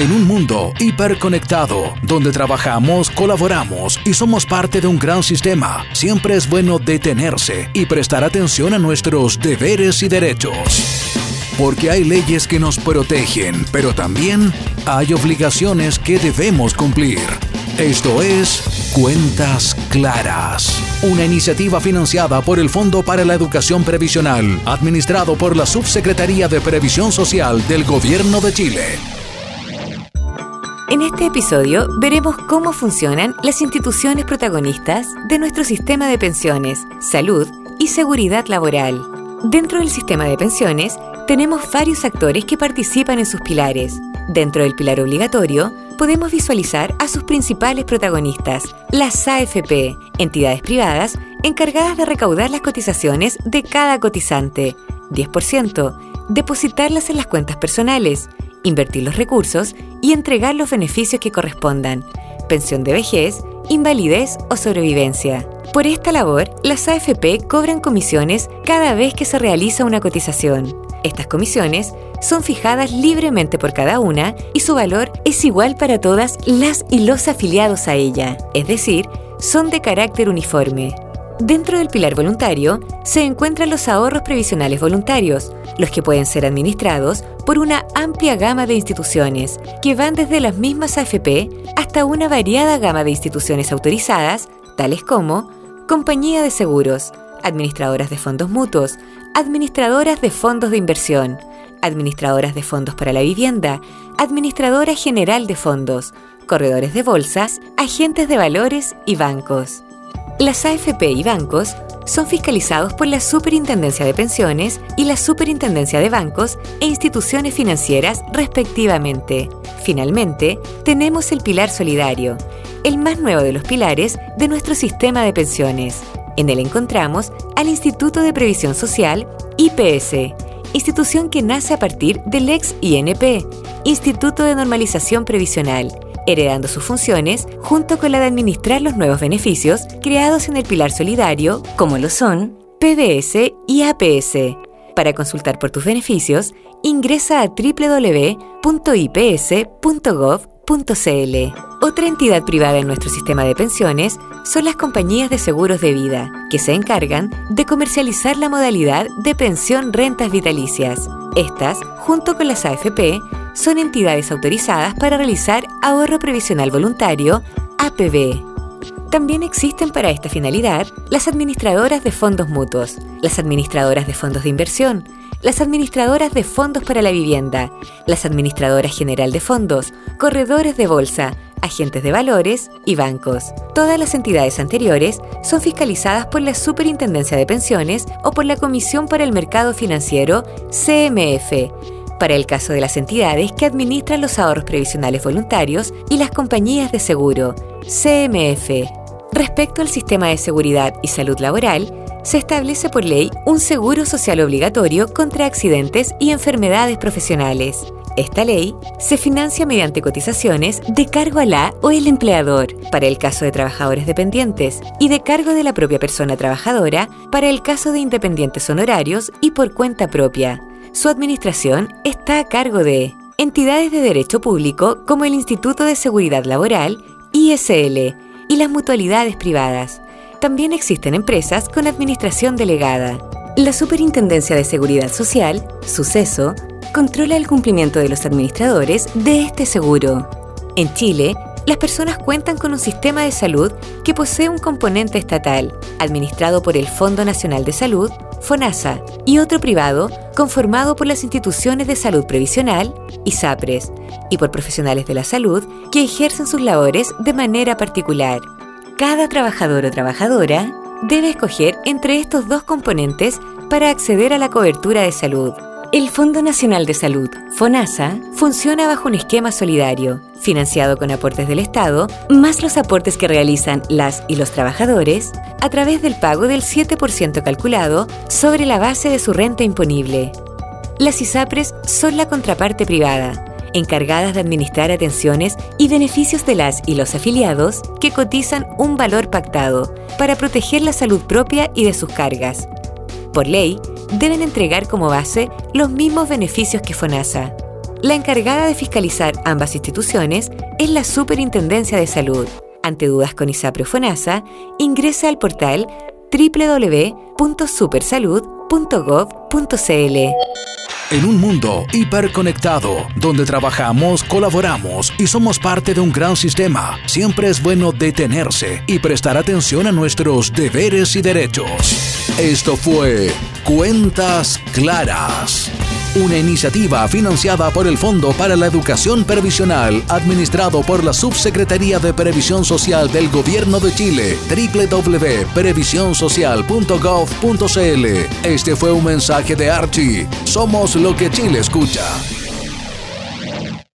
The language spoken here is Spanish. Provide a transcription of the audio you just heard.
En un mundo hiperconectado, donde trabajamos, colaboramos y somos parte de un gran sistema, siempre es bueno detenerse y prestar atención a nuestros deberes y derechos. Porque hay leyes que nos protegen, pero también hay obligaciones que debemos cumplir. Esto es Cuentas Claras, una iniciativa financiada por el Fondo para la Educación Previsional, administrado por la Subsecretaría de Previsión Social del Gobierno de Chile. En este episodio veremos cómo funcionan las instituciones protagonistas de nuestro sistema de pensiones, salud y seguridad laboral. Dentro del sistema de pensiones tenemos varios actores que participan en sus pilares. Dentro del pilar obligatorio, podemos visualizar a sus principales protagonistas, las AFP, entidades privadas encargadas de recaudar las cotizaciones de cada cotizante, 10%, depositarlas en las cuentas personales, invertir los recursos y entregar los beneficios que correspondan, pensión de vejez, invalidez o sobrevivencia. Por esta labor, las AFP cobran comisiones cada vez que se realiza una cotización. Estas comisiones son fijadas libremente por cada una y su valor es igual para todas las y los afiliados a ella, es decir, son de carácter uniforme. Dentro del pilar voluntario se encuentran los ahorros previsionales voluntarios, los que pueden ser administrados por una amplia gama de instituciones, que van desde las mismas AFP hasta una variada gama de instituciones autorizadas, tales como compañía de seguros, administradoras de fondos mutuos, administradoras de fondos de inversión, administradoras de fondos para la vivienda, administradora general de fondos, corredores de bolsas, agentes de valores y bancos. Las AFP y bancos son fiscalizados por la Superintendencia de Pensiones y la Superintendencia de Bancos e Instituciones Financieras respectivamente. Finalmente, tenemos el pilar solidario, el más nuevo de los pilares de nuestro sistema de pensiones. En él encontramos al Instituto de Previsión Social, IPS, institución que nace a partir del ex INP, Instituto de Normalización Previsional, heredando sus funciones junto con la de administrar los nuevos beneficios creados en el pilar solidario, como lo son PBS y APS. Para consultar por tus beneficios, ingresa a Otra entidad privada en nuestro sistema de pensiones son las compañías de seguros de vida, que se encargan de comercializar la modalidad de pensión rentas vitalicias. Estas, junto con las AFP, son entidades autorizadas para realizar ahorro previsional voluntario, APB. También existen para esta finalidad las administradoras de fondos mutuos, las administradoras de fondos de inversión, las administradoras de fondos para la vivienda, las administradoras general de fondos, corredores de bolsa, agentes de valores y bancos. Todas las entidades anteriores son fiscalizadas por la Superintendencia de Pensiones o por la Comisión para el Mercado Financiero, CMF, para el caso de las entidades que administran los ahorros previsionales voluntarios y las compañías de seguro, CMF. Respecto al sistema de seguridad y salud laboral, se establece por ley un seguro social obligatorio contra accidentes y enfermedades profesionales. Esta ley se financia mediante cotizaciones de cargo a la o el empleador para el caso de trabajadores dependientes y de cargo de la propia persona trabajadora para el caso de independientes honorarios y por cuenta propia. Su administración está a cargo de entidades de derecho público como el Instituto de Seguridad Laboral, ISL, y las mutualidades privadas. También existen empresas con administración delegada. La Superintendencia de Seguridad Social, Suceso, controla el cumplimiento de los administradores de este seguro. En Chile, las personas cuentan con un sistema de salud que posee un componente estatal, administrado por el Fondo Nacional de Salud, FONASA, y otro privado, conformado por las instituciones de salud previsional, ISAPRES, y por profesionales de la salud que ejercen sus labores de manera particular. Cada trabajador o trabajadora debe escoger entre estos dos componentes para acceder a la cobertura de salud. El Fondo Nacional de Salud, FONASA, funciona bajo un esquema solidario, financiado con aportes del Estado, más los aportes que realizan las y los trabajadores, a través del pago del 7% calculado sobre la base de su renta imponible. Las ISAPRES son la contraparte privada, encargadas de administrar atenciones y beneficios de las y los afiliados que cotizan un valor pactado para proteger la salud propia y de sus cargas. Por ley, deben entregar como base los mismos beneficios que FONASA. La encargada de fiscalizar ambas instituciones es la Superintendencia de Salud. Ante dudas con ISAPRE o FONASA, ingresa al portal www.supersalud.gov.cl. En un mundo hiperconectado, donde trabajamos, colaboramos y somos parte de un gran sistema, siempre es bueno detenerse y prestar atención a nuestros deberes y derechos. Esto fue Cuentas Claras, una iniciativa financiada por el Fondo para la Educación Previsional, administrado por la Subsecretaría de Previsión Social del Gobierno de Chile, www.previsionsocial.gov.cl. Este fue un mensaje de Archie. Somos lo que Chile escucha.